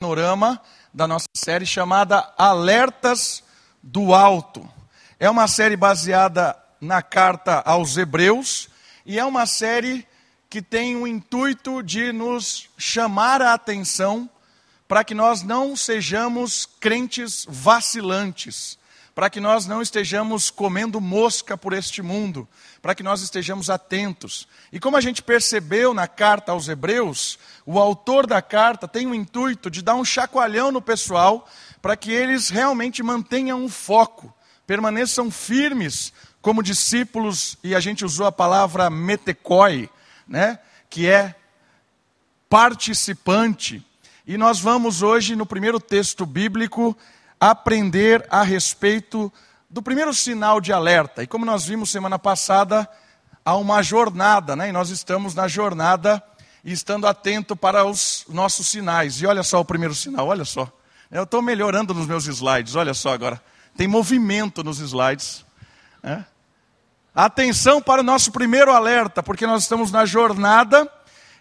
panorama da nossa série chamada Alertas do Alto. É uma série baseada na carta aos Hebreus e é uma série que tem o intuito de nos chamar a atenção para que nós não sejamos crentes vacilantes, para que nós não estejamos comendo mosca por este mundo, para que nós estejamos atentos. E como a gente percebeu na carta aos Hebreus, o autor da carta tem o intuito de dar um chacoalhão no pessoal para que eles realmente mantenham um foco, permaneçam firmes como discípulos, e a gente usou a palavra metecoi, né, que é participante. E nós vamos hoje, no primeiro texto bíblico, aprender a respeito do primeiro sinal de alerta. E como nós vimos semana passada, há uma jornada, né? E nós estamos na jornada e estando atento para os nossos sinais. E olha só o primeiro sinal, olha só. Eu estou melhorando nos meus slides, olha só agora. Tem movimento nos slides. Né? Atenção para o nosso primeiro alerta, porque nós estamos na jornada.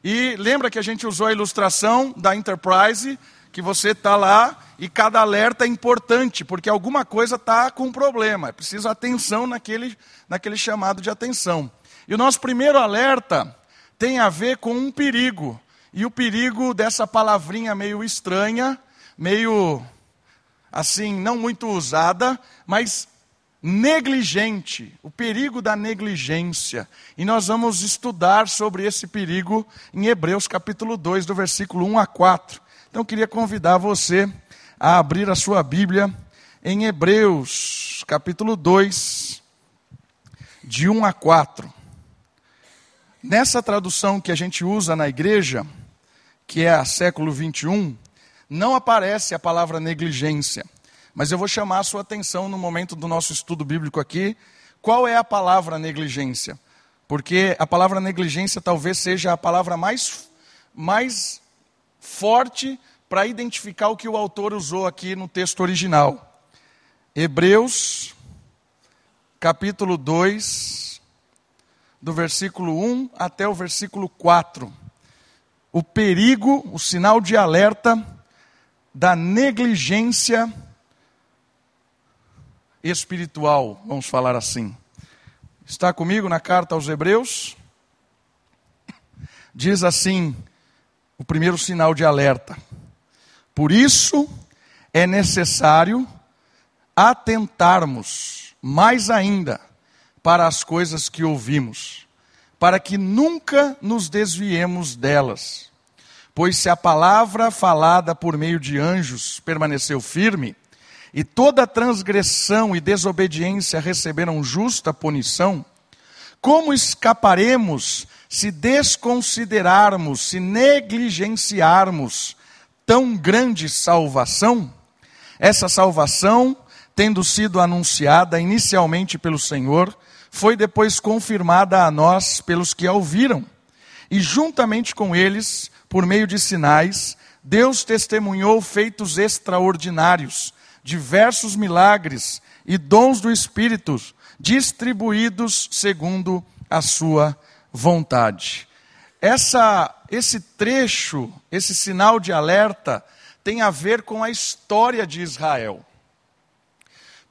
E lembra que a gente usou a ilustração da Enterprise, que você está lá e cada alerta é importante, porque alguma coisa está com problema. É preciso atenção naquele, naquele chamado de atenção. E o nosso primeiro alerta tem a ver com um perigo. E o perigo dessa palavrinha meio estranha, meio assim, não muito usada, mas negligente, o perigo da negligência. E nós vamos estudar sobre esse perigo em Hebreus capítulo 2, do versículo 1 a 4. Então eu queria convidar você a abrir a sua Bíblia em Hebreus capítulo 2, de 1 a 4. Nessa tradução que a gente usa na igreja, que é a século 21, não aparece a palavra negligência. Mas eu vou chamar a sua atenção no momento do nosso estudo bíblico aqui, qual é a palavra negligência? Porque a palavra negligência talvez seja a palavra mais, mais forte para identificar o que o autor usou aqui no texto original. Hebreus, capítulo 2, do versículo 1 até o versículo 4. O perigo, o sinal de alerta da negligência espiritual, vamos falar assim. Está comigo na carta aos Hebreus? Diz assim, o primeiro sinal de alerta. Por isso é necessário atentarmos mais ainda para as coisas que ouvimos, para que nunca nos desviemos delas. Pois se a palavra falada por meio de anjos permaneceu firme, e toda transgressão e desobediência receberam justa punição, como escaparemos se desconsiderarmos, se negligenciarmos tão grande salvação? Essa salvação, tendo sido anunciada inicialmente pelo Senhor, foi depois confirmada a nós pelos que a ouviram. E juntamente com eles, por meio de sinais, Deus testemunhou feitos extraordinários, diversos milagres e dons do Espírito, distribuídos segundo a sua vontade. Essa, esse trecho, esse sinal de alerta, tem a ver com a história de Israel.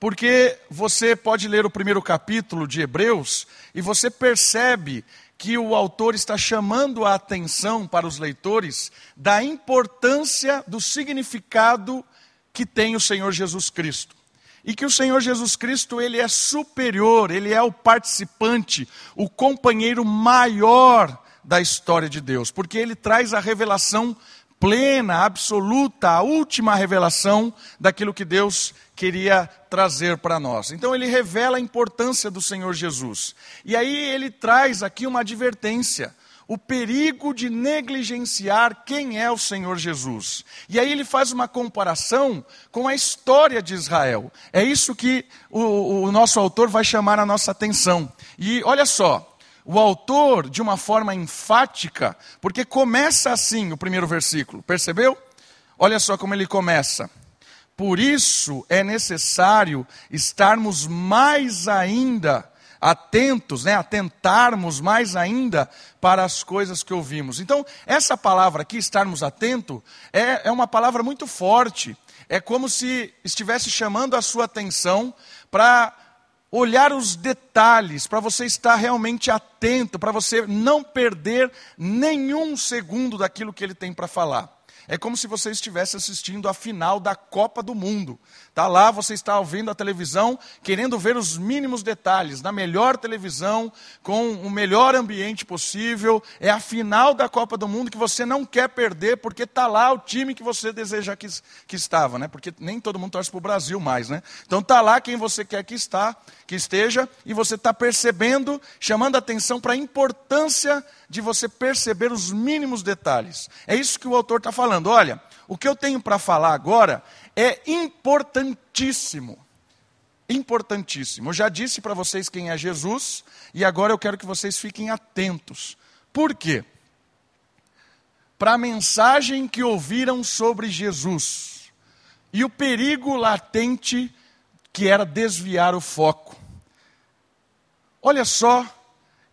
Porque você pode ler o primeiro capítulo de Hebreus e você percebe que o autor está chamando a atenção para os leitores da importância do significado que tem o Senhor Jesus Cristo. E que o Senhor Jesus Cristo, ele é superior, ele é o participante, o companheiro maior da história de Deus, porque ele traz a revelação plena, absoluta, a última revelação daquilo que Deus queria trazer para nós. Então ele revela a importância do Senhor Jesus. E aí ele traz aqui uma advertência o perigo de negligenciar quem é o Senhor Jesus. E aí ele faz uma comparação com a história de Israel. É isso que o, o, nosso autor vai chamar a nossa atenção. E olha só, o autor, de uma forma enfática, porque começa assim o primeiro versículo, percebeu? Olha só como ele começa. Por isso é necessário estarmos mais ainda atentos, né, atentarmos mais ainda para as coisas que ouvimos. Então, essa palavra aqui, estarmos atentos, é, é uma palavra muito forte. É como se estivesse chamando a sua atenção para olhar os detalhes, para você estar realmente atento, para você não perder nenhum segundo daquilo que ele tem para falar. É como se você estivesse assistindo a final da Copa do Mundo. Tá lá, você está ouvindo a televisão, querendo ver os mínimos detalhes, na melhor televisão, com o melhor ambiente possível. É a final da Copa do Mundo que você não quer perder, porque está lá o time que você deseja que, que estava, né? Porque nem todo mundo torce para o Brasil mais, né? Então está lá quem você quer que está, que esteja, e você está percebendo, chamando a atenção para a importância de você perceber os mínimos detalhes. É isso que o autor está falando. Olha, o que eu tenho para falar agora é importantíssimo. Importantíssimo. Eu já disse para vocês quem é Jesus e agora eu quero que vocês fiquem atentos. Por quê? Para a mensagem que ouviram sobre Jesus e o perigo latente que era desviar o foco. Olha só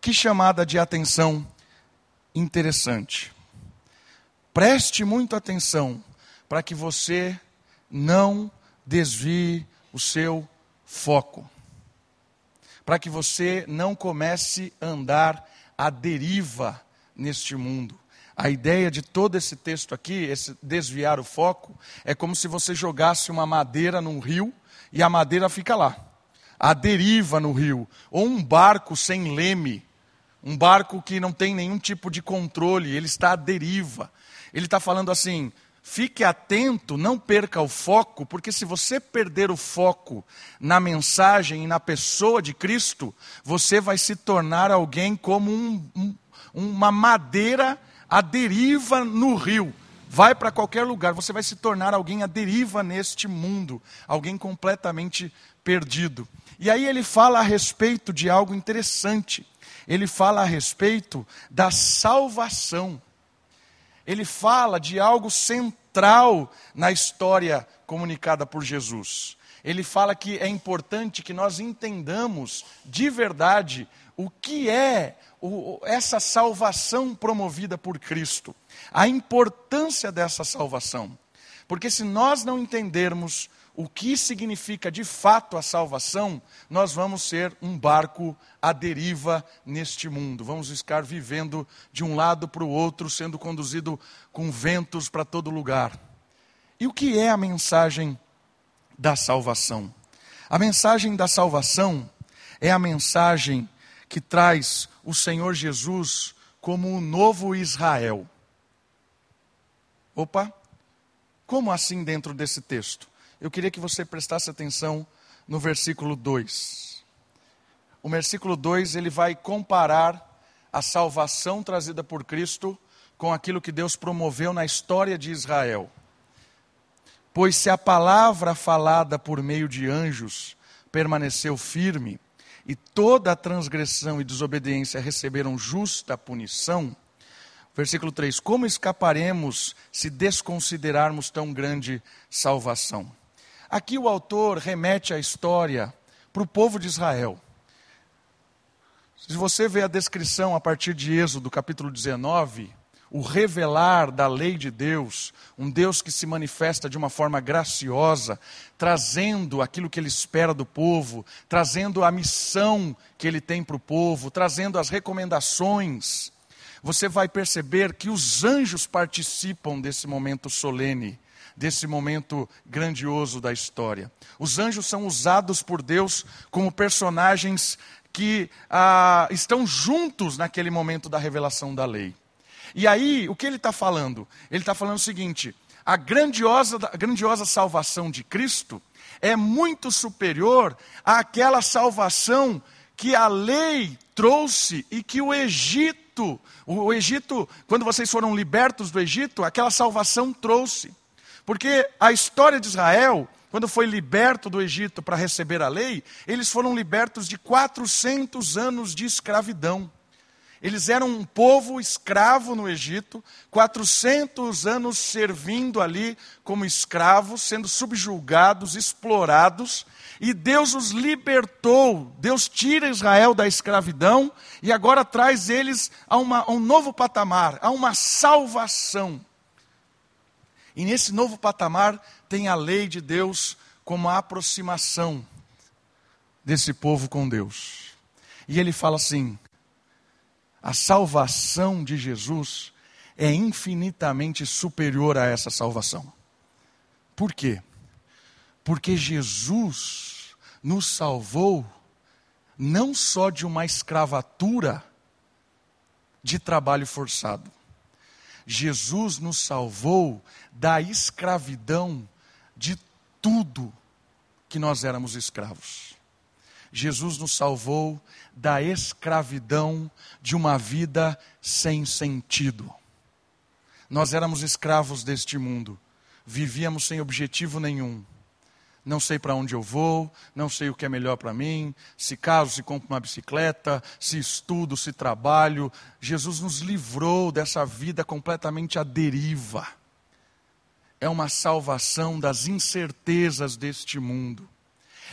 que chamada de atenção interessante. Preste muita atenção para que você não desvie o seu foco. Para que você não comece a andar à deriva neste mundo. A ideia de todo esse texto aqui, esse desviar o foco, é como se você jogasse uma madeira num rio e a madeira fica lá. A deriva no rio. Ou um barco sem leme um barco que não tem nenhum tipo de controle, ele está à deriva. Ele está falando assim: fique atento, não perca o foco, porque se você perder o foco na mensagem e na pessoa de Cristo, você vai se tornar alguém como um, um, uma madeira à deriva no rio. Vai para qualquer lugar, você vai se tornar alguém à deriva neste mundo, alguém completamente perdido. E aí ele fala a respeito de algo interessante ele fala a respeito da salvação. Ele fala de algo central na história comunicada por Jesus. Ele fala que é importante que nós entendamos de verdade o que é essa salvação promovida por Cristo, a importância dessa salvação. Porque se nós não entendermos o que significa de fato a salvação, nós vamos ser um barco à deriva neste mundo. Vamos ficar vivendo de um lado para o outro, sendo conduzido com ventos para todo lugar. E o que é a mensagem da salvação? A mensagem da salvação é a mensagem que traz o Senhor Jesus como o novo Israel. Opa, como assim dentro desse texto? Eu queria que você prestasse atenção no versículo 2. O versículo 2 ele vai comparar a salvação trazida por Cristo com aquilo que Deus promoveu na história de Israel. Pois se a palavra falada por meio de anjos permaneceu firme, e toda a transgressão e desobediência receberam justa punição, versículo 3: Como escaparemos se desconsiderarmos tão grande salvação? Aqui o autor remete a história para o povo de Israel. Se você vê a descrição a partir de Êxodo, capítulo 19, o revelar da lei de Deus, um Deus que se manifesta de uma forma graciosa, trazendo aquilo que ele espera do povo, trazendo a missão que ele tem para o povo, trazendo as recomendações, você vai perceber que os anjos participam desse momento solene desse momento grandioso da história. Os anjos são usados por Deus como personagens que ah, estão juntos naquele momento da revelação da lei. E aí, o que ele está falando? Ele está falando o seguinte: a grandiosa, a grandiosa salvação de Cristo é muito superior àquela salvação que a lei trouxe e que o Egito, o Egito, quando vocês foram libertos do Egito, aquela salvação trouxe. Porque a história de Israel, quando foi liberto do Egito para receber a lei, eles foram libertos de 400 anos de escravidão. Eles eram um povo escravo no Egito, 400 anos servindo ali como escravos, sendo subjugados, explorados, e Deus os libertou. Deus tira Israel da escravidão e agora traz eles a, uma, a um novo patamar, a uma salvação. E nesse novo patamar tem a lei de Deus como a aproximação desse povo com Deus. E ele fala assim: a salvação de Jesus é infinitamente superior a essa salvação. Por quê? Porque Jesus nos salvou não só de uma escravatura de trabalho forçado, Jesus nos salvou da escravidão de tudo que nós éramos escravos. Jesus nos salvou da escravidão de uma vida sem sentido. Nós éramos escravos deste mundo, vivíamos sem objetivo nenhum não sei para onde eu vou, não sei o que é melhor para mim, se caso, se compro uma bicicleta, se estudo, se trabalho. Jesus nos livrou dessa vida completamente à deriva. É uma salvação das incertezas deste mundo.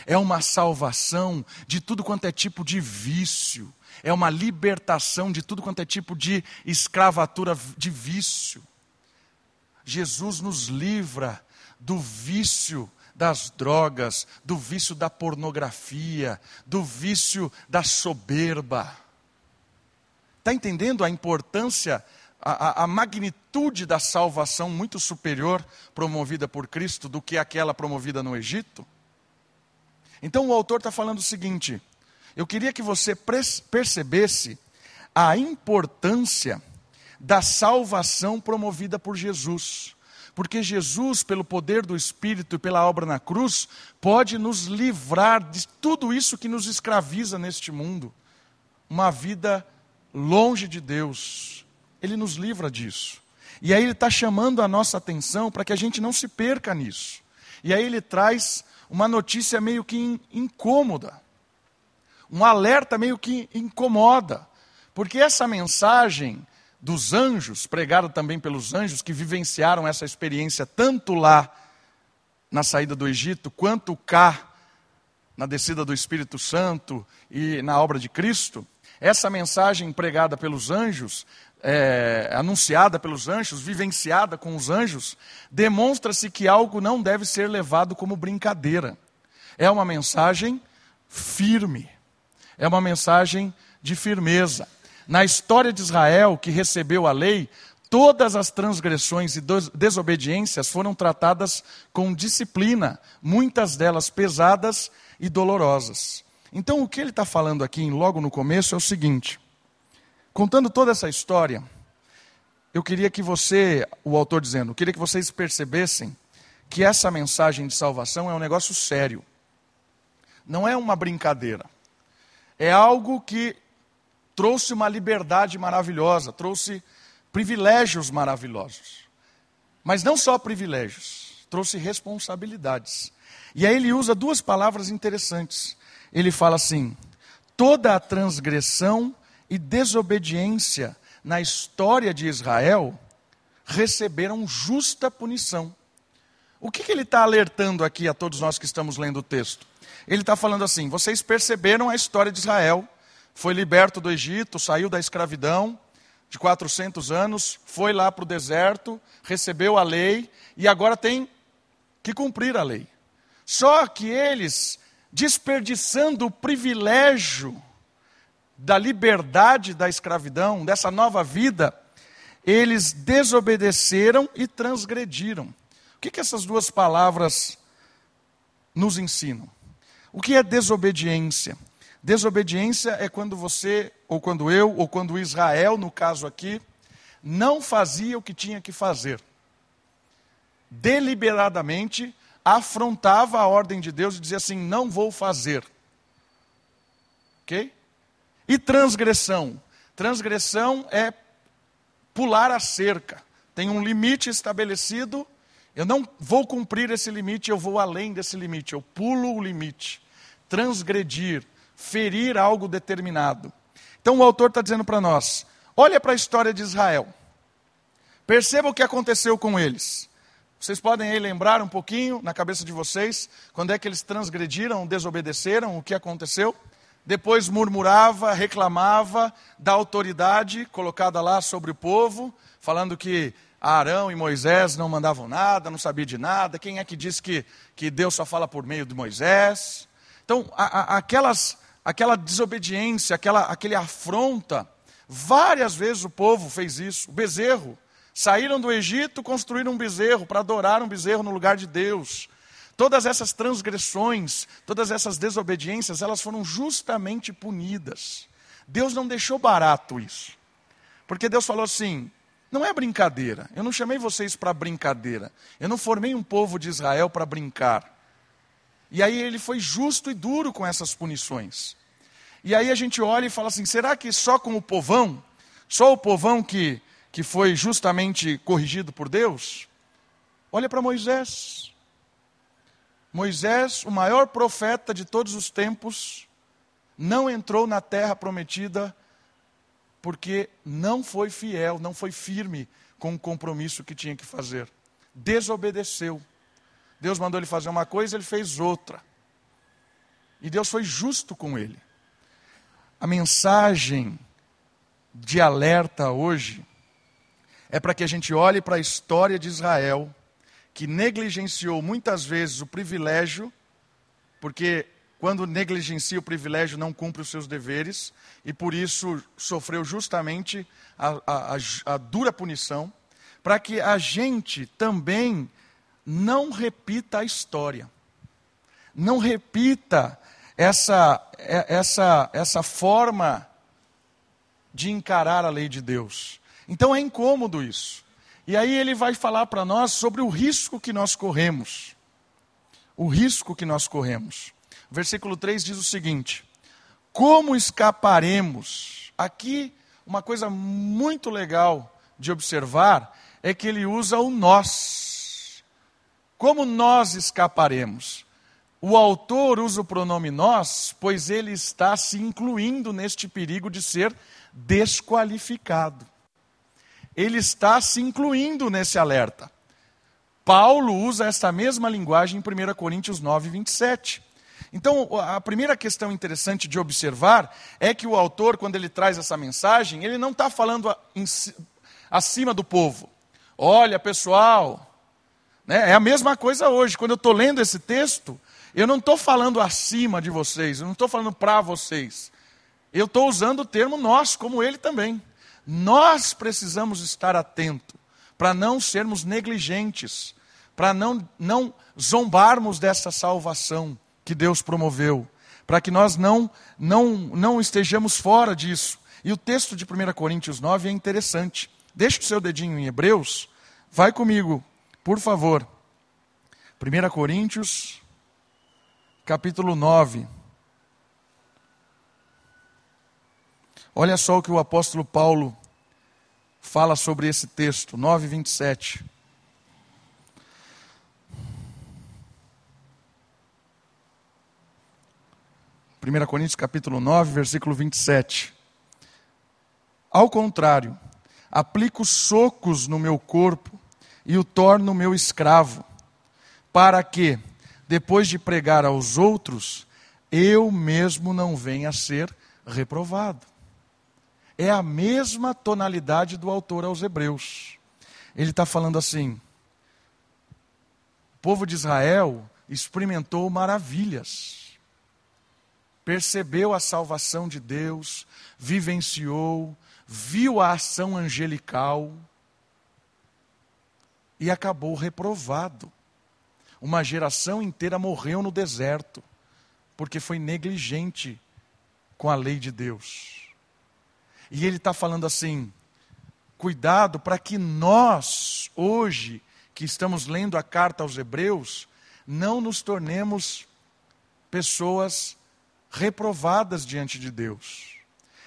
É uma salvação de tudo quanto é tipo de vício. É uma libertação de tudo quanto é tipo de escravatura de vício. Jesus nos livra do vício das drogas, do vício da pornografia, do vício da soberba. Está entendendo a importância, a, a, magnitude da salvação muito superior promovida por Cristo do que aquela promovida no Egito? Então o autor está falando o seguinte: eu queria que você percebesse a importância da salvação promovida por Jesus. Porque Jesus, pelo poder do Espírito e pela obra na cruz, pode nos livrar de tudo isso que nos escraviza neste mundo. Uma vida longe de Deus. Ele nos livra disso. E aí ele está chamando a nossa atenção para que a gente não se perca nisso. E aí ele traz uma notícia meio que incômoda. Um alerta meio que incomoda. Porque essa mensagem dos anjos, pregado também pelos anjos que vivenciaram essa experiência tanto lá na saída do Egito, quanto cá na descida do Espírito Santo e na obra de Cristo. Essa mensagem pregada pelos anjos, é, anunciada pelos anjos, vivenciada com os anjos, demonstra-se que algo não deve ser levado como brincadeira. É uma mensagem firme, é uma mensagem de firmeza. Na história de Israel, que recebeu a lei, todas as transgressões e desobediências foram tratadas com disciplina, muitas delas pesadas e dolorosas. Então, o que ele está falando aqui, logo no começo, é o seguinte: contando toda essa história, eu queria que você, o autor dizendo, eu queria que vocês percebessem que essa mensagem de salvação é um negócio sério. Não é uma brincadeira. É algo que trouxe uma liberdade maravilhosa, trouxe privilégios maravilhosos. Mas não só privilégios, trouxe responsabilidades. E aí ele usa duas palavras interessantes. Ele fala assim: toda a transgressão e desobediência na história de Israel receberam justa punição. O que, que ele está alertando aqui a todos nós que estamos lendo o texto? Ele está falando assim: vocês perceberam a história de Israel, foi liberto do Egito, saiu da escravidão de 400 anos, foi lá para o deserto, recebeu a lei e agora tem que cumprir a lei. Só que eles, desperdiçando o privilégio da liberdade da escravidão, dessa nova vida, eles desobedeceram e transgrediram. O que, que essas duas palavras nos ensinam? O que é desobediência? Desobediência é quando você, ou quando eu, ou quando Israel, no caso aqui, não fazia o que tinha que fazer. Deliberadamente afrontava a ordem de Deus e dizia assim: não vou fazer. Ok? E transgressão? Transgressão é pular a cerca. Tem um limite estabelecido, eu não vou cumprir esse limite, eu vou além desse limite, eu pulo o limite. Transgredir, ferir algo determinado. Então o autor está dizendo para nós: olha para a história de Israel. Perceba o que aconteceu com eles. Vocês podem aí lembrar um pouquinho na cabeça de vocês quando é que eles transgrediram, desobedeceram, o que aconteceu? Depois murmurava, reclamava da autoridade colocada lá sobre o povo, falando que Arão e Moisés não mandavam nada, não sabia de nada. Quem é que disse que, que Deus só fala por meio de Moisés? Então, a, a, aquelas, aquela desobediência, aquela, aquele afronta, várias vezes o povo fez isso. O bezerro. Saíram do Egito, construíram um bezerro para adorar um bezerro no lugar de Deus. Todas essas transgressões, todas essas desobediências, elas foram justamente punidas. Deus não deixou barato isso. Porque Deus falou assim: não é brincadeira. Eu não chamei vocês para brincadeira. Eu não formei um povo de Israel para brincar. E aí ele foi justo e duro com essas punições. E aí a gente olha e fala assim: será que só com o povão, só o povão que, que foi justamente corrigido por Deus? Olha para Moisés. Moisés, o maior profeta de todos os tempos, não entrou na terra prometida porque não foi fiel, não foi firme com o compromisso que tinha que fazer. Desobedeceu. Deus mandou ele fazer uma coisa, ele fez outra. E Deus foi justo com ele. A mensagem de alerta hoje é para que a gente olhe para a história de Israel, que negligenciou muitas vezes o privilégio, porque quando negligencia o privilégio, não cumpre os seus deveres, e por isso sofreu justamente a, a, a, dura punição, para que a gente também não repita a história, não repita essa, é, essa, essa forma de encarar a lei de Deus. Então é incômodo isso. E aí ele vai falar para nós sobre o risco que nós corremos. O risco que nós corremos versículo 3 diz o seguinte: Como escaparemos? Aqui, uma coisa muito legal de observar é que ele usa o nós. Como nós escaparemos? O autor usa o pronome nós, pois ele está se incluindo neste perigo de ser desqualificado. Ele está se incluindo nesse alerta. Paulo usa essa mesma linguagem em 1 Coríntios 9, 27. Então, a primeira questão interessante de observar é que o autor, quando ele traz essa mensagem, ele não está falando acima do povo. Olha, pessoal? É a mesma coisa hoje. Quando eu estou lendo esse texto, eu não estou falando acima de vocês, eu não estou falando para vocês. Eu estou usando o termo nós, como ele também. Nós precisamos estar atentos para não sermos negligentes, para não, não zombarmos dessa salvação que Deus promoveu, para que nós não, não, não estejamos fora disso. E o texto de 1 Coríntios 9 é interessante. Deixa o seu dedinho em Hebreus, vai comigo, por favor. 1 Coríntios, capítulo 9. Olha só o que o apóstolo Paulo fala sobre esse texto, 9, 27. 1 Coríntios capítulo 9, versículo 27. Ao contrário, aplico socos no meu corpo e o torno meu escravo, para que, depois de pregar aos outros, eu mesmo não venha a ser reprovado. É a mesma tonalidade do autor aos Hebreus. Ele está falando assim: o povo de Israel experimentou maravilhas percebeu a salvação de Deus, vivenciou, viu a ação angelical e acabou reprovado. Uma geração inteira morreu no deserto, porque foi negligente com a lei de Deus. E ele está falando assim: cuidado para que nós, hoje, que estamos lendo a carta aos Hebreus, não nos tornemos pessoas reprovadas diante de Deus.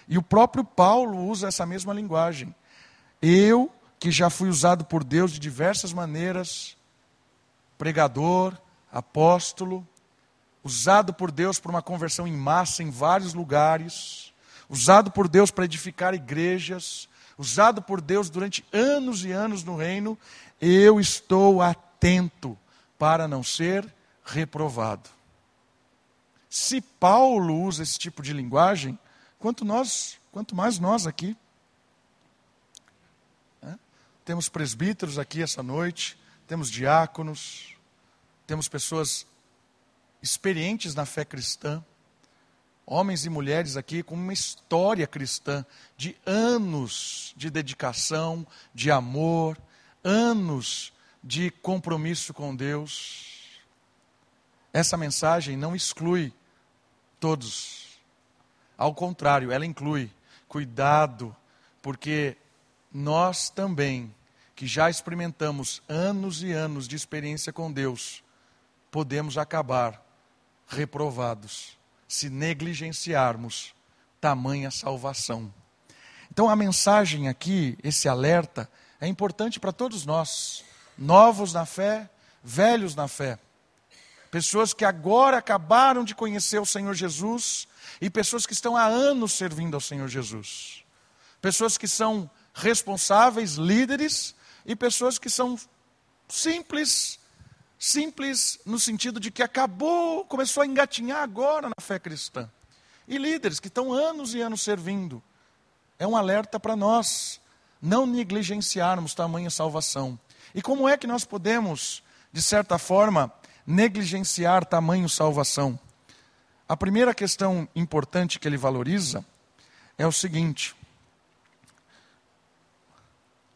E o próprio Paulo usa essa mesma linguagem. Eu, que já fui usado por Deus de diversas maneiras, pregador, apóstolo, usado por Deus para uma conversão em massa em vários lugares, usado por Deus para edificar igrejas, usado por Deus durante anos e anos no reino, eu estou atento para não ser reprovado. Se Paulo usa esse tipo de linguagem, quanto nós, quanto mais nós aqui. Temos presbíteros aqui essa noite, temos diáconos, temos pessoas experientes na fé cristã, homens e mulheres aqui com uma história cristã de anos de dedicação, de amor, anos de compromisso com Deus. Essa mensagem não exclui todos. Ao contrário, ela inclui cuidado, porque nós também, que já experimentamos anos e anos de experiência com Deus, podemos acabar reprovados se negligenciarmos tamanha salvação. Então a mensagem aqui, esse alerta, é importante para todos nós, novos na fé, velhos na fé. Pessoas que agora acabaram de conhecer o Senhor Jesus e pessoas que estão há anos servindo ao Senhor Jesus. Pessoas que são responsáveis, líderes e pessoas que são simples, simples no sentido de que acabou, começou a engatinhar agora na fé cristã. E líderes que estão anos e anos servindo. É um alerta para nós não negligenciarmos tamanha salvação. E como é que nós podemos, de certa forma, negligenciar tamanho salvação? A primeira questão importante que ele valoriza é o seguinte: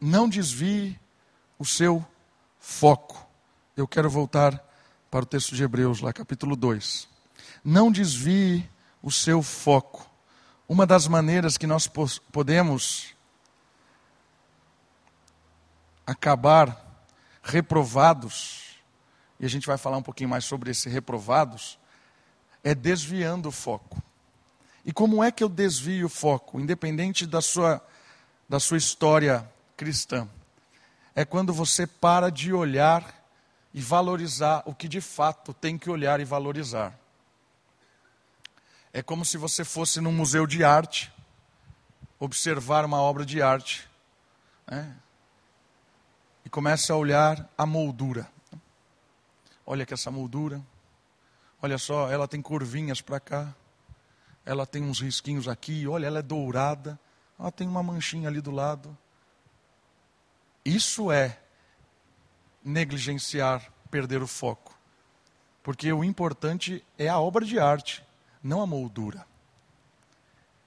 não desvie o seu foco. Eu quero voltar para o texto de Hebreus, lá capítulo 2. Não desvie o seu foco. Uma das maneiras que nós podemos acabar reprovados e a gente vai falar um pouquinho mais sobre esse reprovados, é desviando o foco. E como é que eu desvio o foco, independente da sua, da sua história cristã? É quando você para de olhar e valorizar o que de fato tem que olhar e valorizar. É como se você fosse num museu de arte, observar uma obra de arte, né? e começa a olhar a moldura. Olha que essa moldura. Olha só, ela tem curvinhas para cá. Ela tem uns risquinhos aqui. Olha, ela é dourada. Ela tem uma manchinha ali do lado. Isso é negligenciar, perder o foco. Porque o importante é a obra de arte, não a moldura.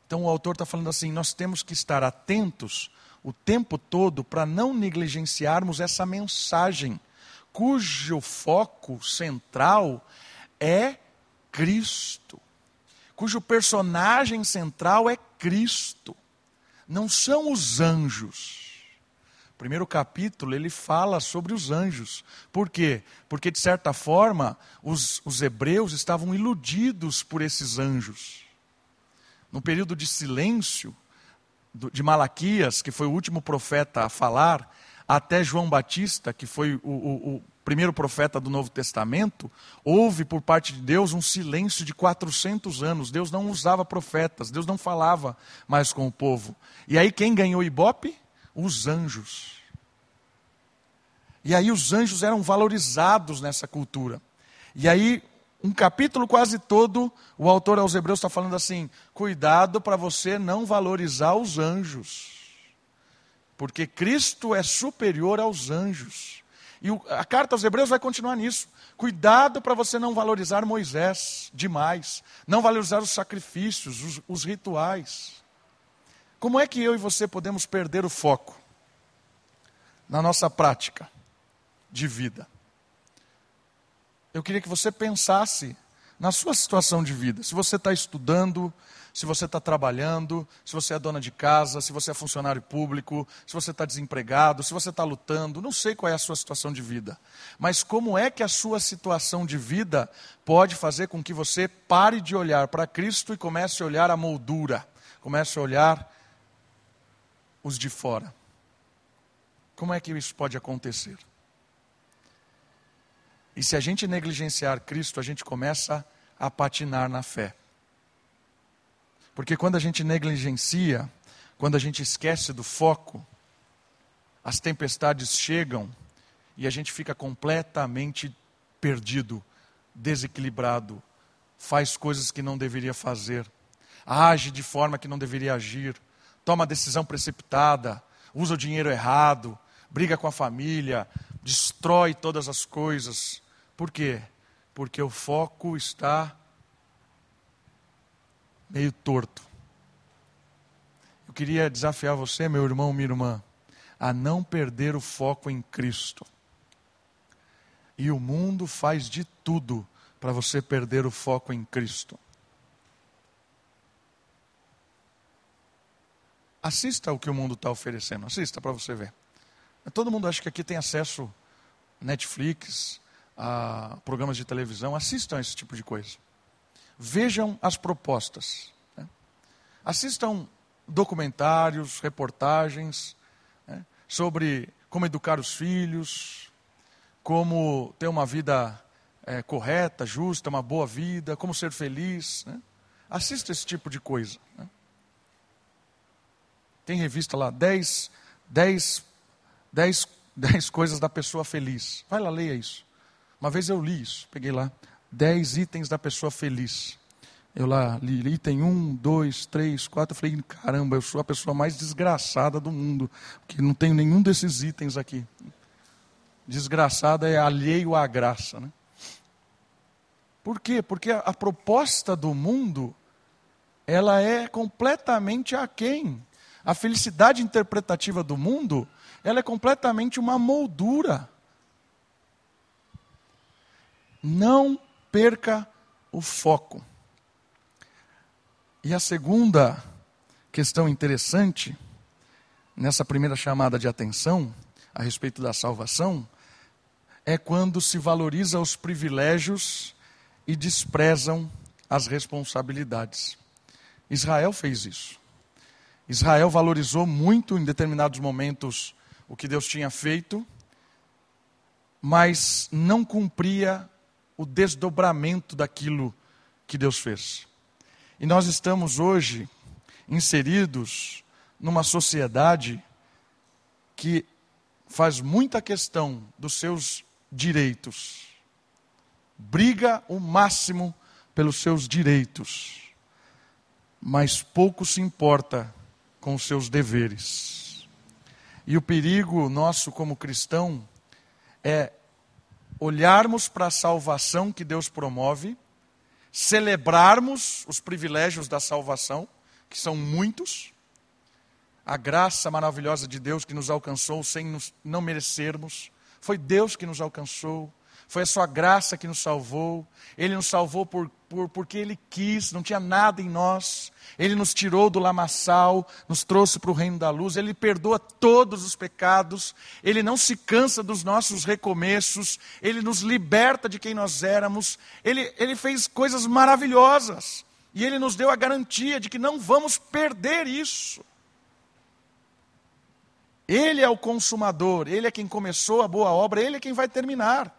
Então o autor está falando assim: nós temos que estar atentos o tempo todo para não negligenciarmos essa mensagem cujo foco central é Cristo, cujo personagem central é Cristo, não são os anjos. Primeiro capítulo ele fala sobre os anjos. Por quê? Porque, de certa forma, os, os hebreus estavam iludidos por esses anjos. No período de silêncio de Malaquias, que foi o último profeta a falar, até João Batista, que foi o, o, o, primeiro profeta do Novo Testamento, houve por parte de Deus um silêncio de 400 anos. Deus não usava profetas, Deus não falava mais com o povo. E aí quem ganhou Ibope? Os anjos. E aí os anjos eram valorizados nessa cultura. E aí, um capítulo quase todo, o autor aos Hebreus está falando assim: cuidado para você não valorizar os anjos porque Cristo é superior aos anjos. E a carta aos Hebreus vai continuar nisso. Cuidado para você não valorizar Moisés demais, não valorizar os sacrifícios, os, os rituais. Como é que eu e você podemos perder o foco na nossa prática de vida? Eu queria que você pensasse na sua situação de vida. Se você está estudando, se você está trabalhando, se você é dona de casa, se você é funcionário público, se você está desempregado, se você está lutando, não sei qual é a sua situação de vida. Mas como é que a sua situação de vida pode fazer com que você pare de olhar para Cristo e comece a olhar a moldura, comece a olhar os de fora? Como é que isso pode acontecer? E se a gente negligenciar Cristo, a gente começa a patinar na fé. Porque quando a gente negligencia, quando a gente esquece do foco, as tempestades chegam e a gente fica completamente perdido, desequilibrado, faz coisas que não deveria fazer, age de forma que não deveria agir, toma decisão precipitada, usa o dinheiro errado, briga com a família, destrói todas as coisas. Por quê? Porque o foco está meio torto. Eu queria desafiar você, meu irmão, minha irmã, a não perder o foco em Cristo. E o mundo faz de tudo para você perder o foco em Cristo. Assista o que o mundo está oferecendo, assista para você ver. Todo mundo acha que aqui tem acesso a Netflix, a programas de televisão, assistam esse tipo de coisa. Vejam as propostas. Né? Assistam documentários, reportagens né? sobre como educar os filhos, como ter uma vida é, correta, justa, uma boa vida, como ser feliz. Né? Assista esse tipo de coisa. Né? Tem revista lá, 10, 10, 10, 10 coisas da pessoa feliz. Vai lá, leia isso. Uma vez eu li isso, peguei lá, 10 itens da pessoa feliz. Eu lá li item 1, 2, 3, 4. Eu falei, caramba, eu sou a pessoa mais desgraçada do mundo, porque não tenho nenhum desses itens aqui. Desgraçada é alheio à graça. Né? Por quê? Porque a, a proposta do mundo ela é completamente aquém a felicidade interpretativa do mundo, ela é completamente uma moldura. Não perca o foco. E a segunda questão interessante, nessa primeira chamada de atenção, a respeito da salvação, é quando se valoriza os privilégios e desprezam as responsabilidades. Israel fez isso. Israel valorizou muito em determinados momentos o que Deus tinha feito, mas não cumpria o desdobramento daquilo que Deus fez. E nós estamos hoje inseridos numa sociedade que faz muita questão dos seus direitos, briga o máximo pelos seus direitos, mas pouco se importa com os seus deveres. E o perigo nosso como cristão é olharmos para a salvação que Deus promove, celebrarmos os privilégios da salvação, que são muitos, a graça maravilhosa de Deus que nos alcançou sem nos, não merecermos, foi Deus que nos alcançou, foi a sua graça que nos salvou. Ele nos salvou por, por, porque Ele quis, não tinha nada em nós. Ele nos tirou do lamaçal, nos trouxe para o reino da luz. Ele perdoa todos os pecados. Ele não se cansa dos nossos recomeços. Ele nos liberta de quem nós éramos. Ele, ele fez coisas maravilhosas. E Ele nos deu a garantia de que não vamos perder isso. Ele é o consumador, Ele é quem começou a boa obra, Ele é quem vai terminar.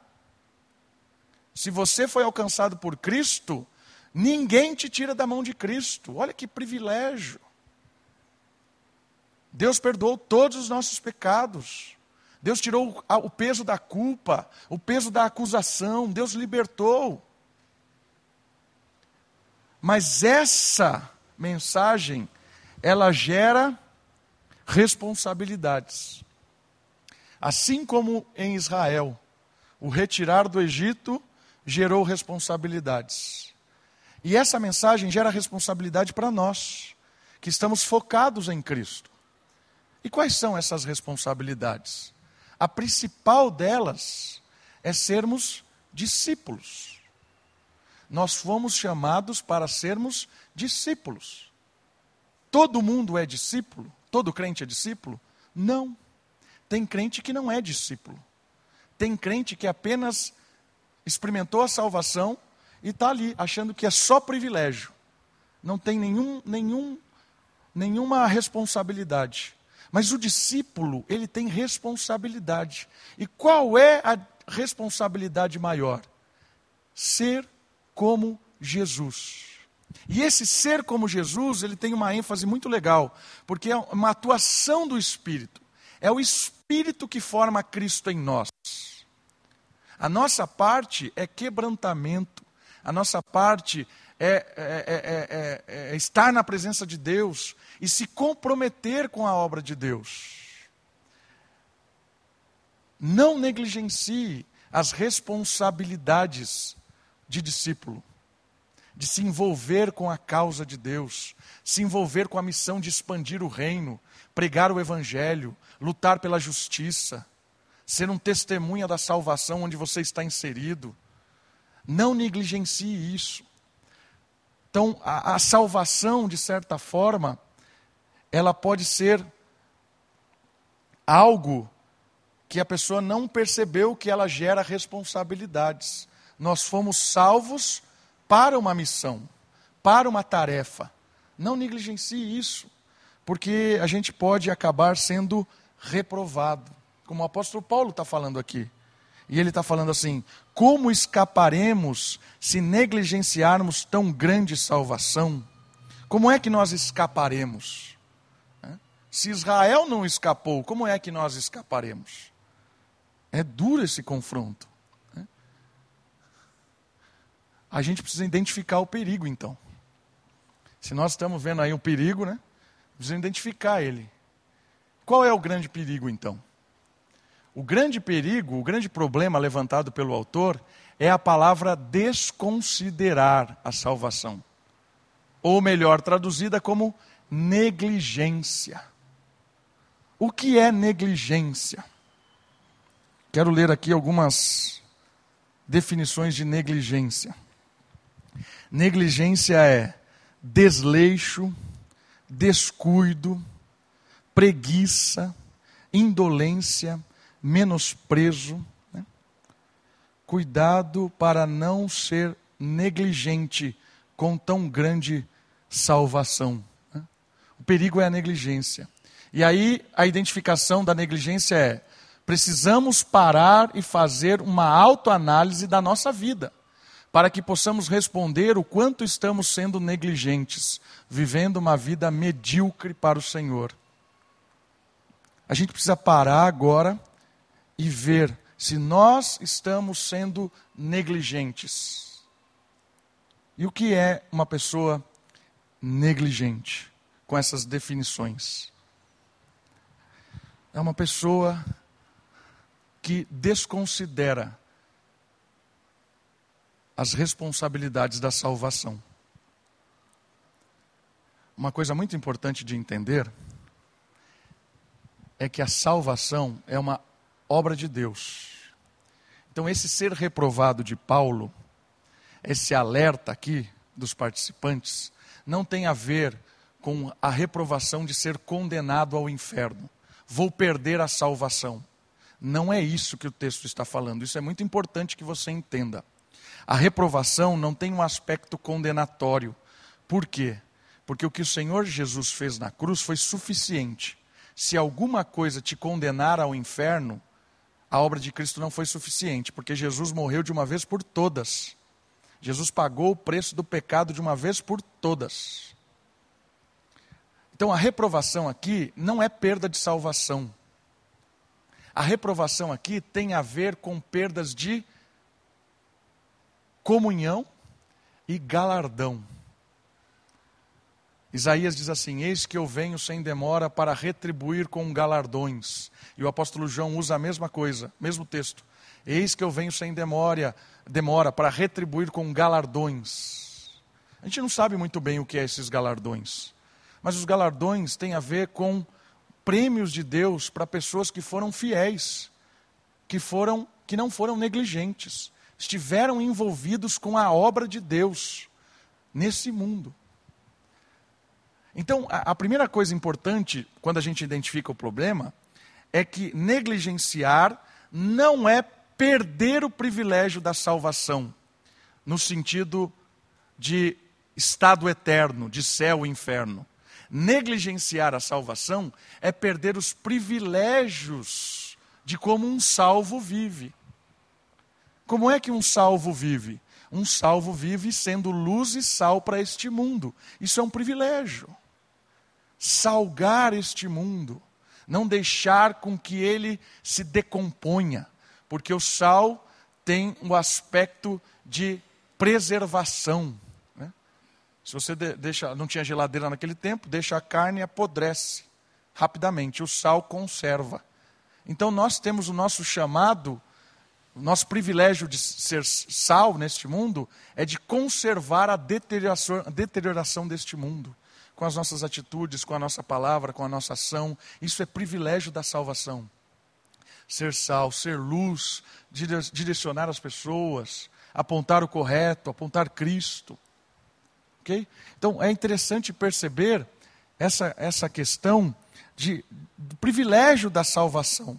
Se você foi alcançado por Cristo, ninguém te tira da mão de Cristo. Olha que privilégio. Deus perdoou todos os nossos pecados. Deus tirou o peso da culpa, o peso da acusação. Deus libertou. Mas essa mensagem, ela gera responsabilidades. Assim como em Israel, o retirar do Egito gerou responsabilidades. E essa mensagem gera responsabilidade para nós, que estamos focados em Cristo. E quais são essas responsabilidades? A principal delas é sermos discípulos. Nós fomos chamados para sermos discípulos. Todo mundo é discípulo? Todo crente é discípulo? Não. Tem crente que não é discípulo. Tem crente que apenas experimentou a salvação e está ali achando que é só privilégio. Não tem nenhum, nenhum, nenhuma responsabilidade. Mas o discípulo, ele tem responsabilidade. E qual é a responsabilidade maior? Ser como Jesus. E esse ser como Jesus, ele tem uma ênfase muito legal, porque é uma atuação do Espírito. É o Espírito que forma Cristo em nós. A nossa parte é quebrantamento, a nossa parte é, é, é, é, estar na presença de Deus e se comprometer com a obra de Deus. Não negligencie as responsabilidades de discípulo, de se envolver com a causa de Deus, se envolver com a missão de expandir o reino, pregar o evangelho, lutar pela justiça, ser um testemunha da salvação onde você está inserido. Não negligencie isso. Então, a, a salvação, de certa forma, ela pode ser algo que a pessoa não percebeu que ela gera responsabilidades. Nós fomos salvos para uma missão, para uma tarefa. Não negligencie isso, porque a gente pode acabar sendo reprovado, como o apóstolo Paulo está falando aqui. E ele está falando assim: como escaparemos se negligenciarmos tão grande salvação? Como é que nós escaparemos? Se Israel não escapou, como é que nós escaparemos? É duro esse confronto. Né? A gente precisa identificar o perigo, então. Se nós estamos vendo aí um perigo, né? Precisa identificar ele. Qual é o grande perigo, então? O grande perigo, o grande problema levantado pelo autor é a palavra desconsiderar a salvação. Ou melhor, traduzida como negligência. O que é negligência? Quero ler aqui algumas definições de negligência. Negligência é desleixo, descuido, preguiça, indolência, menosprezo. Né? Cuidado para não ser negligente com tão grande salvação. Né? O perigo é a negligência. E aí a identificação da negligência é precisamos parar e fazer uma autoanálise da nossa vida, para que possamos responder o quanto estamos sendo negligentes, vivendo uma vida medíocre para o Senhor. A gente precisa parar agora e ver se nós estamos sendo negligentes. E o que é uma pessoa negligente com essas definições? É uma pessoa que desconsidera as responsabilidades da salvação. Uma coisa muito importante de entender é que a salvação é uma obra de Deus. Então, esse ser reprovado de Paulo, esse alerta aqui dos participantes, não tem a ver com a reprovação de ser condenado ao inferno. Vou perder a salvação. Não é isso que o texto está falando. Isso é muito importante que você entenda. A reprovação não tem um aspecto condenatório. Por quê? Porque o que o Senhor Jesus fez na cruz foi suficiente. Se alguma coisa te condenar ao inferno, a obra de Cristo não foi suficiente, porque Jesus morreu de uma vez por todas. Jesus pagou o preço do pecado de uma vez por todas. Então a reprovação aqui não é perda de salvação. A reprovação aqui tem a ver com perdas de comunhão e galardão. Isaías diz assim: Eis que eu venho sem demora para retribuir com galardões. E o apóstolo João usa a mesma coisa, mesmo texto. Eis que eu venho sem demora, demora para retribuir com galardões. A gente não sabe muito bem o que é esses galardões, mas os galardões têm a ver com prêmios de Deus para pessoas que foram fiéis, que foram que não foram negligentes, estiveram envolvidos com a obra de Deus nesse mundo. Então, a, a primeira coisa importante quando a gente identifica o problema é que negligenciar não é perder o privilégio da salvação, no sentido de estado eterno, de céu e inferno. Negligenciar a salvação é perder os privilégios de como um salvo vive. Como é que um salvo vive? um salvo vive sendo luz e sal para este mundo. Isso é um privilégio. Salgar este mundo, não deixar com que ele se decomponha, porque o sal tem um aspecto de preservação. Né? Se você deixa, não tinha geladeira naquele tempo, deixa a carne apodrece rapidamente. O sal conserva. Então nós temos o nosso chamado o nosso privilégio de ser sal neste mundo é de conservar a deterioração, a deterioração deste mundo. Com as nossas atitudes, com a nossa palavra, com a nossa ação. Isso é privilégio da salvação. Ser sal, ser luz, direcionar as pessoas, apontar o correto, apontar Cristo. Okay? Então é interessante perceber essa, essa questão de, do privilégio da salvação.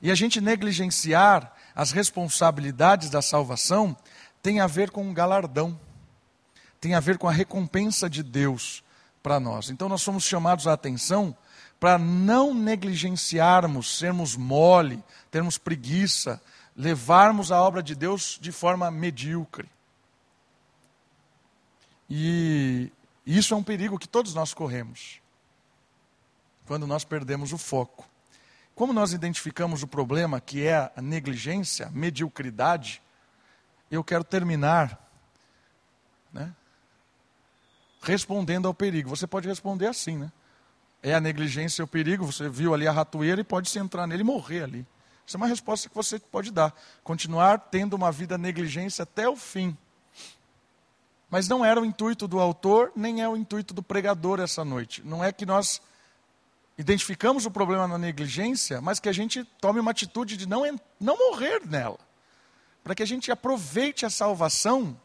E a gente negligenciar as responsabilidades da salvação tem a ver com um galardão, tem a ver com a recompensa de Deus para nós. Então nós somos chamados a atenção para não negligenciarmos, sermos mole, termos preguiça, levarmos a obra de Deus de forma medíocre. E isso é um perigo que todos nós corremos quando nós perdemos o foco. Como nós identificamos o problema, que é a negligência, a mediocridade, eu quero terminar né, respondendo ao perigo. Você pode responder assim, né? É a negligência o perigo, você viu ali a ratoeira e pode se entrar nele e morrer ali. Essa é uma resposta que você pode dar. Continuar tendo uma vida negligência até o fim. Mas não era o intuito do autor, nem é o intuito do pregador essa noite. Não é que nós identificamos o problema na negligência, mas que a gente tome uma atitude de não, não morrer nela. Para que a gente aproveite a salvação,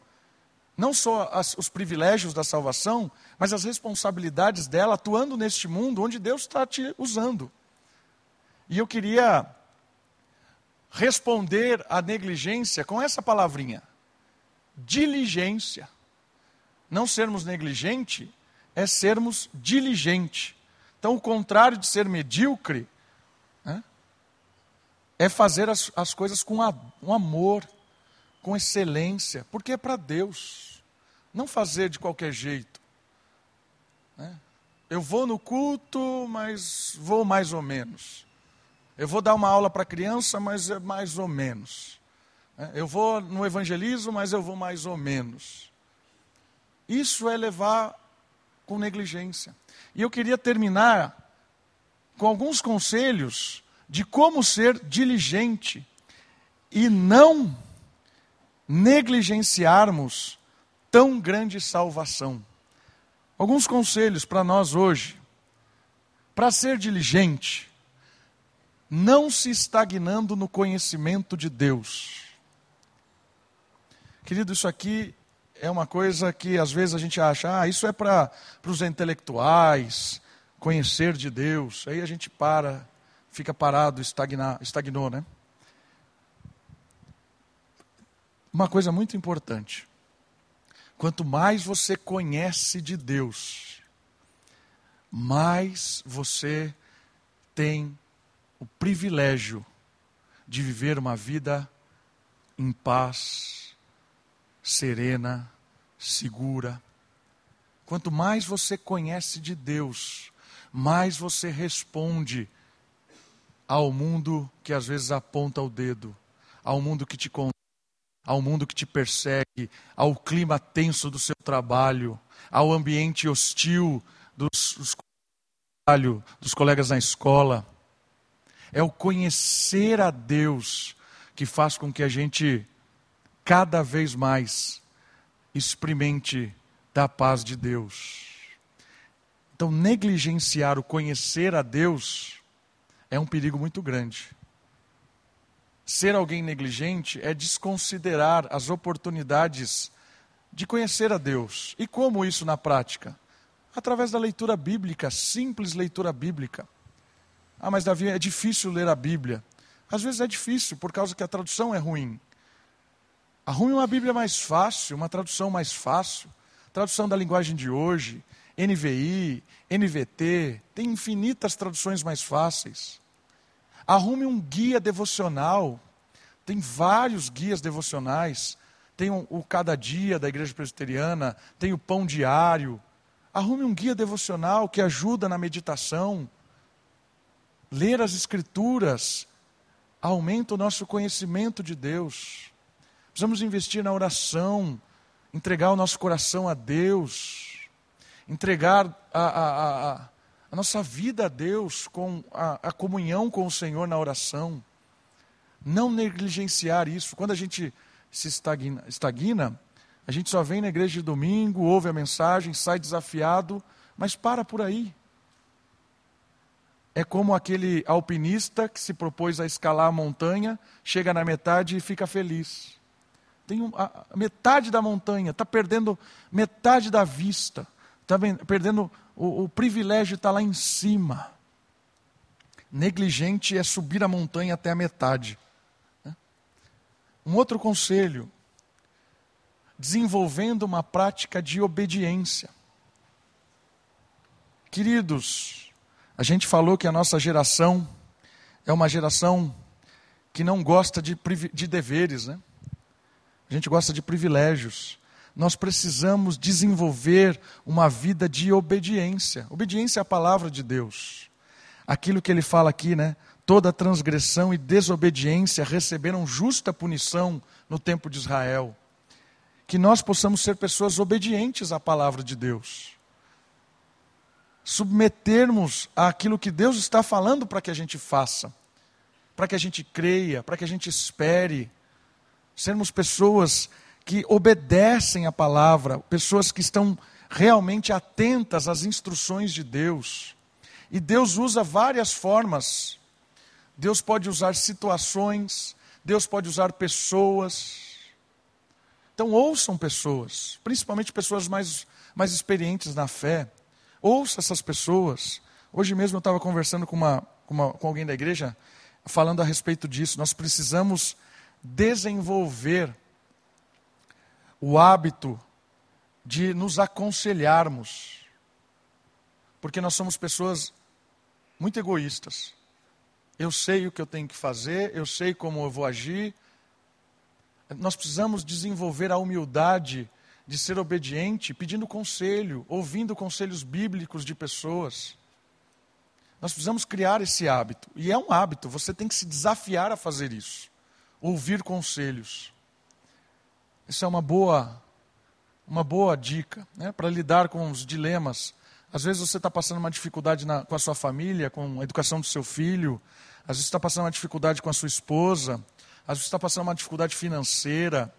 não só as, os privilégios da salvação, mas as responsabilidades dela atuando neste mundo onde Deus está te usando. E eu queria responder à negligência com essa palavrinha: diligência. Não sermos negligente é sermos diligente. Então, o contrário de ser medíocre né, é fazer as, as coisas com a, um amor, com excelência, porque é para Deus. Não fazer de qualquer jeito. Né? Eu vou no culto, mas vou mais ou menos. Eu vou dar uma aula para criança, mas é mais ou menos. Né? Eu vou no evangelismo, mas eu vou mais ou menos. Isso é levar com negligência. E eu queria terminar com alguns conselhos de como ser diligente e não negligenciarmos tão grande salvação. Alguns conselhos para nós hoje. Para ser diligente, não se estagnando no conhecimento de Deus. Querido, isso aqui é uma coisa que às vezes a gente acha, ah, isso é para os intelectuais, conhecer de Deus. Aí a gente para, fica parado, estagnar, estagnou, né? Uma coisa muito importante. Quanto mais você conhece de Deus, mais você tem o privilégio de viver uma vida em paz, serena, segura. Quanto mais você conhece de Deus, mais você responde ao mundo que às vezes aponta o dedo, ao mundo que te condena, ao mundo que te persegue, ao clima tenso do seu trabalho, ao ambiente hostil dos, dos, dos colegas na escola. É o conhecer a Deus que faz com que a gente cada vez mais experimente da paz de Deus. Então, negligenciar o conhecer a Deus é um perigo muito grande. Ser alguém negligente é desconsiderar as oportunidades de conhecer a Deus. E como isso na prática? Através da leitura bíblica, simples leitura bíblica. Ah, mas Davi, é difícil ler a Bíblia. Às vezes é difícil, por causa que a tradução é ruim. Arrume uma Bíblia mais fácil, uma tradução mais fácil, tradução da linguagem de hoje, NVI, NVT, tem infinitas traduções mais fáceis. Arrume um guia devocional, tem vários guias devocionais, tem o, cada dia da igreja presbiteriana, tem o pão diário. Arrume um guia devocional que ajuda na meditação. Ler as escrituras aumenta o nosso conhecimento de Deus. Precisamos investir na oração, entregar o nosso coração a Deus, entregar a, a, a, a nossa vida a Deus com a, a comunhão com o Senhor na oração. Não negligenciar isso. Quando a gente se estagna, estagna, a gente só vem na igreja de domingo, ouve a mensagem, sai desafiado, mas para por aí. É como aquele alpinista que se propôs a escalar a montanha, chega na metade e fica feliz. Tem um, a, metade da montanha, está perdendo metade da vista, está perdendo o, o privilégio de estar tá lá em cima. Negligente é subir a montanha até a metade. Um outro conselho: desenvolvendo uma prática de obediência. Queridos, a gente falou que a nossa geração é uma geração que não gosta de, de deveres, né? A gente gosta de privilégios. Nós precisamos desenvolver uma vida de obediência. Obediência à palavra de Deus. Aquilo que ele fala aqui, né? toda transgressão e desobediência receberam justa punição no tempo de Israel. Que nós possamos ser pessoas obedientes à palavra de Deus. Submetermos àquilo que Deus está falando para que a gente faça, para que a gente creia, para que a gente espere. Sermos pessoas que obedecem à palavra, pessoas que estão realmente atentas às instruções de Deus. E Deus usa várias formas Deus pode usar situações, Deus pode usar pessoas. Então ouçam pessoas, principalmente pessoas mais, mais experientes na fé. Ouça essas pessoas. Hoje mesmo eu estava conversando com, uma, com, uma, com alguém da igreja, falando a respeito disso. Nós precisamos desenvolver o hábito de nos aconselharmos, porque nós somos pessoas muito egoístas eu sei o que eu tenho que fazer, eu sei como eu vou agir. Nós precisamos desenvolver a humildade de ser obediente, pedindo conselho, ouvindo conselhos bíblicos de pessoas. Nós precisamos criar esse hábito. E é um hábito, você tem que se desafiar a fazer isso. Ouvir conselhos. Isso é uma boa, uma boa dica né, para lidar com os dilemas. Às vezes você está passando uma dificuldade na, com a sua família, com a educação do seu filho, às vezes está passando uma dificuldade com a sua esposa, às vezes está passando uma dificuldade financeira,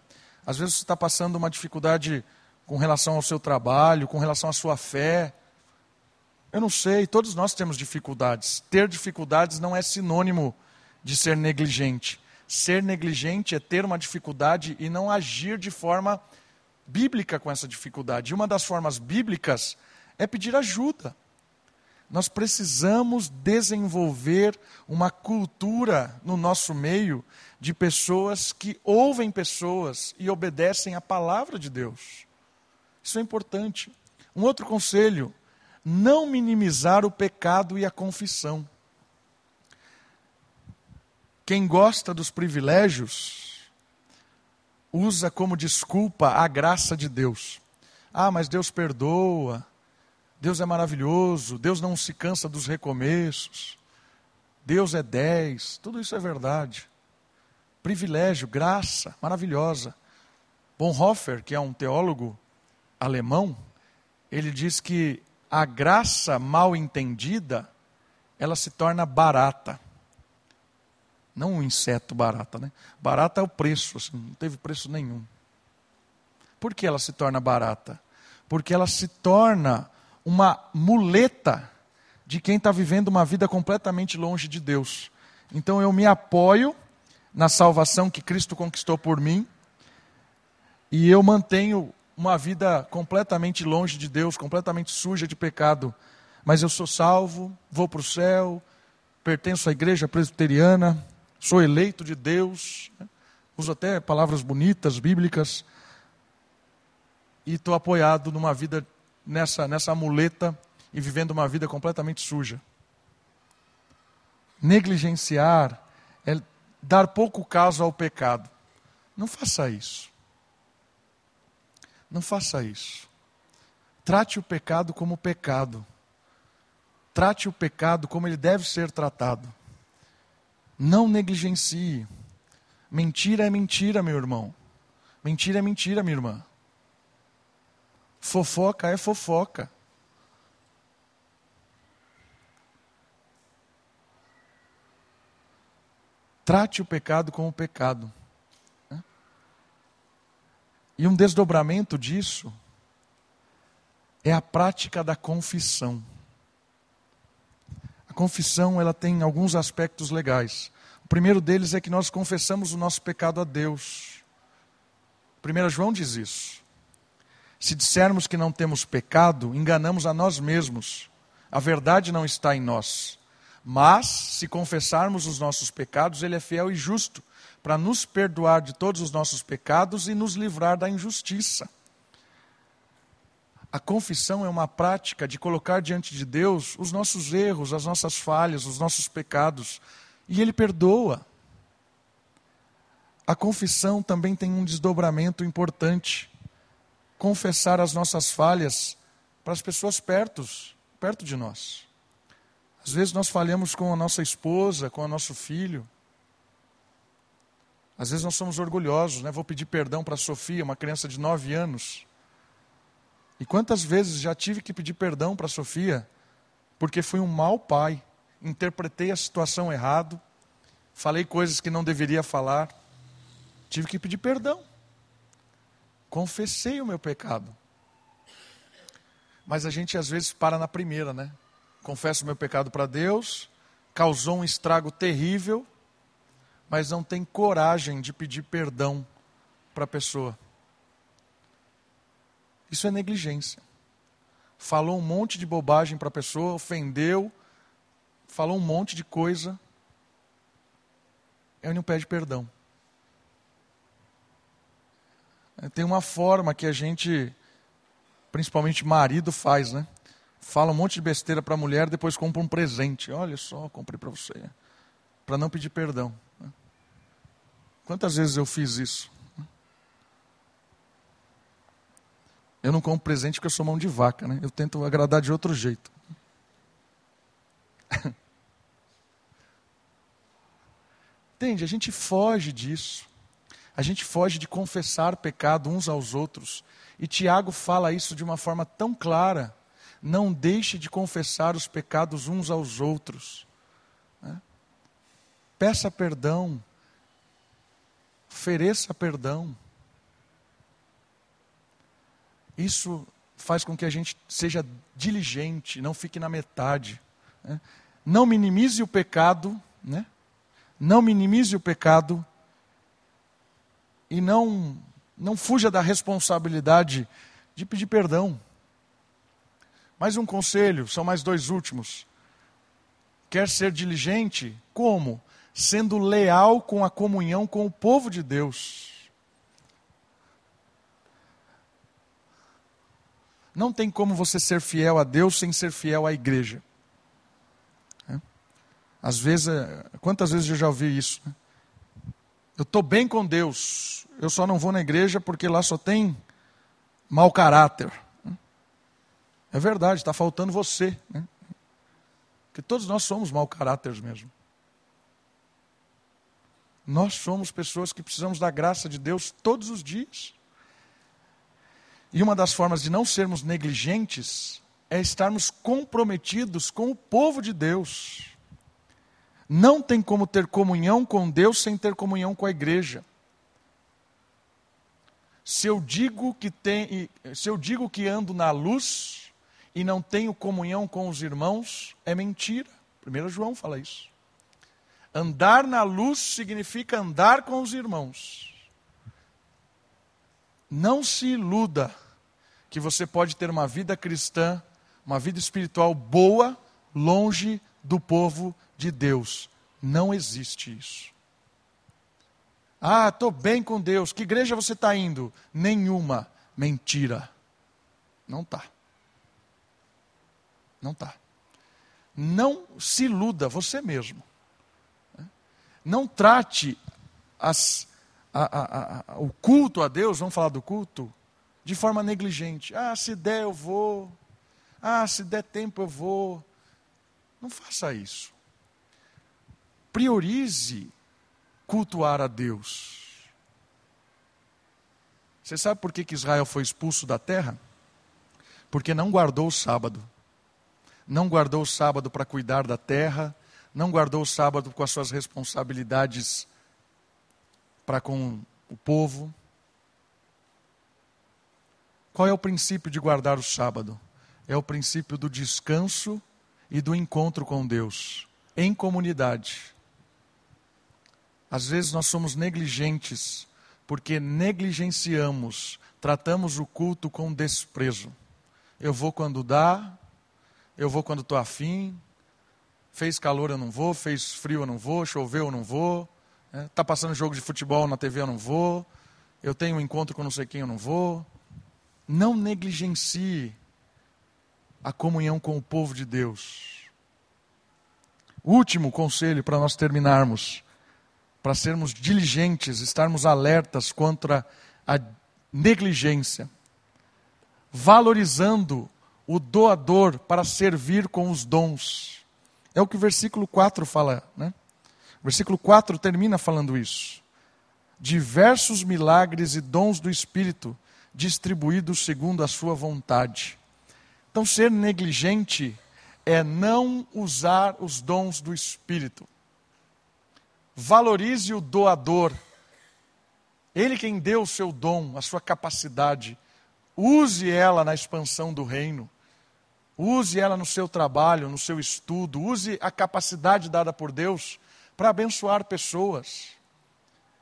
às vezes está passando uma dificuldade com relação ao seu trabalho, com relação à sua fé. Eu não sei, todos nós temos dificuldades. Ter dificuldades não é sinônimo de ser negligente. Ser negligente é ter uma dificuldade e não agir de forma bíblica com essa dificuldade. E uma das formas bíblicas é pedir ajuda. Nós precisamos desenvolver uma cultura no nosso meio de pessoas que ouvem pessoas e obedecem à palavra de Deus. Isso é importante. Um outro conselho: não minimizar o pecado e a confissão. Quem gosta dos privilégios usa como desculpa a graça de Deus. Ah, mas Deus perdoa. Deus é maravilhoso, Deus não se cansa dos recomeços, Deus é dez, tudo isso é verdade. Privilégio, graça, maravilhosa. Bonhoeffer, que é um teólogo alemão, ele diz que a graça mal entendida, ela se torna barata. Não um inseto barata, né? Barata é o preço, assim, não teve preço nenhum. Por que ela se torna barata? Porque ela se torna uma muleta de quem está vivendo uma vida completamente longe de Deus. Então eu me apoio na salvação que Cristo conquistou por mim e eu mantenho uma vida completamente longe de Deus, completamente suja de pecado. Mas eu sou salvo, vou para o céu, pertenço à igreja presbiteriana, sou eleito de Deus, né? uso até palavras bonitas, bíblicas, e estou apoiado numa vida nessa, nessa muleta e vivendo uma vida completamente suja. Negligenciar é dar pouco caso ao pecado. Não faça isso. Não faça isso. Trate o pecado como pecado. Trate o pecado como ele deve ser tratado. Não negligencie. Mentira é mentira, meu irmão. Mentira é mentira, minha irmã. Fofoca é fofoca. Trate o pecado como pecado. Né? E um desdobramento disso é a prática da confissão. A confissão ela tem alguns aspectos legais. O primeiro deles é que nós confessamos o nosso pecado a Deus. 1 João diz isso. Se dissermos que não temos pecado, enganamos a nós mesmos. A verdade não está em nós. Mas, se confessarmos os nossos pecados, Ele é fiel e justo para nos perdoar de todos os nossos pecados e nos livrar da injustiça. A confissão é uma prática de colocar diante de Deus os nossos erros, as nossas falhas, os nossos pecados, e Ele perdoa. A confissão também tem um desdobramento importante. Confessar as nossas falhas para as pessoas perto, perto de nós. Às vezes nós falhamos com a nossa esposa, com o nosso filho. Às vezes nós somos orgulhosos, né? Vou pedir perdão para a Sofia, uma criança de nove anos. E quantas vezes já tive que pedir perdão para Sofia, porque fui um mau pai, interpretei a situação errado, falei coisas que não deveria falar, tive que pedir perdão. Confessei o meu pecado. Mas a gente às vezes para na primeira, né? Confesso o meu pecado para Deus, causou um estrago terrível, mas não tem coragem de pedir perdão para a pessoa. Isso é negligência. Falou um monte de bobagem para a pessoa, ofendeu, falou um monte de coisa. Ele não pede perdão. Tem uma forma que a gente, principalmente marido, faz, né? Fala um monte de besteira para a mulher, depois compra um presente. Olha só, comprei para você. Para não pedir perdão. Quantas vezes eu fiz isso? Eu não compro presente porque eu sou mão de vaca, né? Eu tento agradar de outro jeito. Entende? A gente foge disso. A gente foge de confessar pecado uns aos outros. E Tiago fala isso de uma forma tão clara. Não deixe de confessar os pecados uns aos outros. Né? Peça perdão. Ofereça perdão. Isso faz com que a gente seja diligente, não fique na metade. Né? Não minimize o pecado, né? não minimize o pecado e não, não fuja da responsabilidade de pedir perdão. Mais um conselho, são mais dois últimos. Quer ser diligente? Como? Sendo leal com a comunhão com o povo de Deus. Não tem como você ser fiel a Deus sem ser fiel à igreja. É? Às vezes, é, quantas vezes eu já ouvi isso? Né? Eu estou bem com Deus, eu só não vou na igreja porque lá só tem mau caráter. É verdade, está faltando você. Né? Porque todos nós somos mau caráter mesmo. Nós somos pessoas que precisamos da graça de Deus todos os dias. E uma das formas de não sermos negligentes é estarmos comprometidos com o povo de Deus. Não tem como ter comunhão com Deus sem ter comunhão com a igreja. Se eu digo que tem, se eu digo que ando na luz e não tenho comunhão com os irmãos, é mentira. 1 João fala isso. Andar na luz significa andar com os irmãos. Não se iluda que você pode ter uma vida cristã, uma vida espiritual boa, longe do povo de Deus. Não existe isso. Ah, estou bem com Deus. Que igreja você está indo? Nenhuma. Mentira. Não está. Não está. Não se iluda você mesmo. Não trate as, a, a, a, o culto a Deus, vamos falar do culto, de forma negligente. Ah, se der eu vou. Ah, se der tempo eu vou. Não faça isso. Priorize cultuar a Deus. Você sabe por que, que Israel foi expulso da terra? Porque não guardou o sábado. Não guardou o sábado para cuidar da terra, não guardou o sábado com as suas responsabilidades para com o povo. Qual é o princípio de guardar o sábado? É o princípio do descanso e do encontro com Deus, em comunidade. Às vezes nós somos negligentes porque negligenciamos, tratamos o culto com desprezo. Eu vou quando dá, eu vou quando estou afim, fez calor eu não vou, fez frio eu não vou, choveu eu não vou, está? Tá passando jogo de futebol na TV eu não vou, eu tenho um encontro com não sei quem eu não vou. Não negligencie a comunhão com o povo de Deus. Último conselho para nós terminarmos para sermos diligentes, estarmos alertas contra a negligência, valorizando o doador para servir com os dons. É o que o versículo 4 fala, né? O versículo 4 termina falando isso. Diversos milagres e dons do Espírito distribuídos segundo a sua vontade. Então, ser negligente é não usar os dons do Espírito valorize o doador. Ele quem deu o seu dom, a sua capacidade. Use ela na expansão do reino. Use ela no seu trabalho, no seu estudo. Use a capacidade dada por Deus para abençoar pessoas.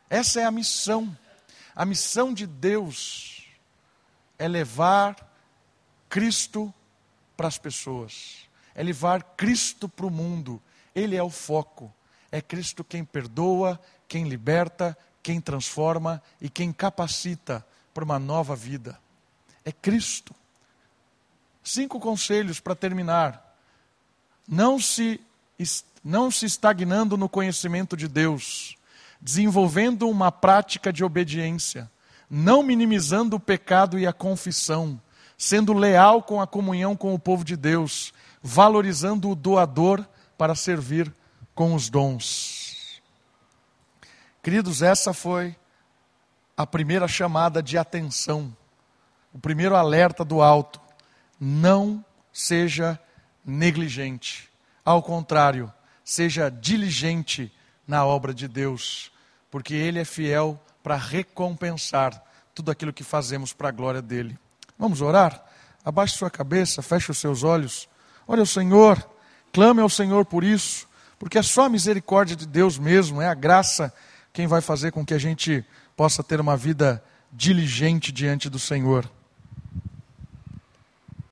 Essa é a missão. A missão de Deus é levar Cristo para as pessoas, é levar Cristo para o mundo. Ele é o foco. É Cristo quem perdoa, quem liberta, quem transforma e quem capacita para uma nova vida. É Cristo. Cinco conselhos para terminar. Não se, não se estagnando no conhecimento de Deus, desenvolvendo uma prática de obediência, não minimizando o pecado e a confissão, sendo leal com a comunhão com o povo de Deus, valorizando o doador para servir com os dons. Queridos, essa foi a primeira chamada de atenção, o primeiro alerta do alto. Não seja negligente. Ao contrário, seja diligente na obra de Deus, porque Ele é fiel para recompensar tudo aquilo que fazemos para a glória dele. Vamos orar? Abaixe sua cabeça, feche os seus olhos. Olha o Senhor, clame ao Senhor por isso porque é só a misericórdia de Deus mesmo, é a graça quem vai fazer com que a gente possa ter uma vida diligente diante do Senhor.